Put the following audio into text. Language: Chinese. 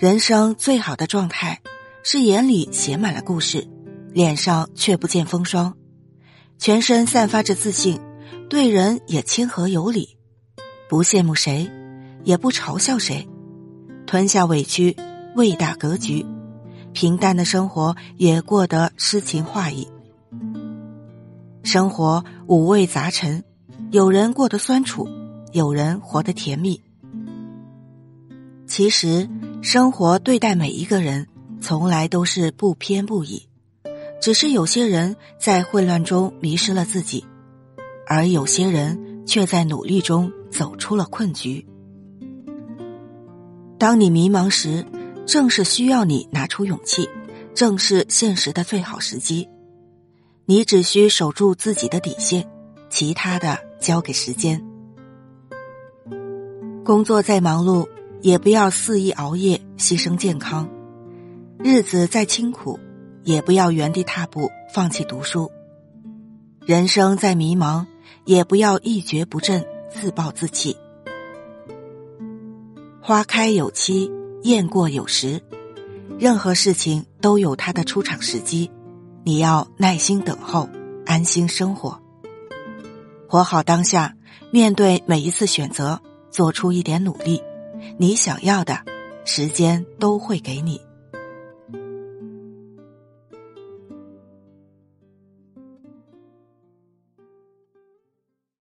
人生最好的状态，是眼里写满了故事，脸上却不见风霜，全身散发着自信，对人也亲和有礼，不羡慕谁，也不嘲笑谁，吞下委屈，未大格局，平淡的生活也过得诗情画意。生活五味杂陈，有人过得酸楚，有人活得甜蜜。其实。生活对待每一个人，从来都是不偏不倚，只是有些人在混乱中迷失了自己，而有些人却在努力中走出了困局。当你迷茫时，正是需要你拿出勇气，正是现实的最好时机。你只需守住自己的底线，其他的交给时间。工作再忙碌。也不要肆意熬夜，牺牲健康；日子再清苦，也不要原地踏步，放弃读书；人生再迷茫，也不要一蹶不振，自暴自弃。花开有期，雁过有时，任何事情都有它的出场时机，你要耐心等候，安心生活，活好当下，面对每一次选择，做出一点努力。你想要的，时间都会给你。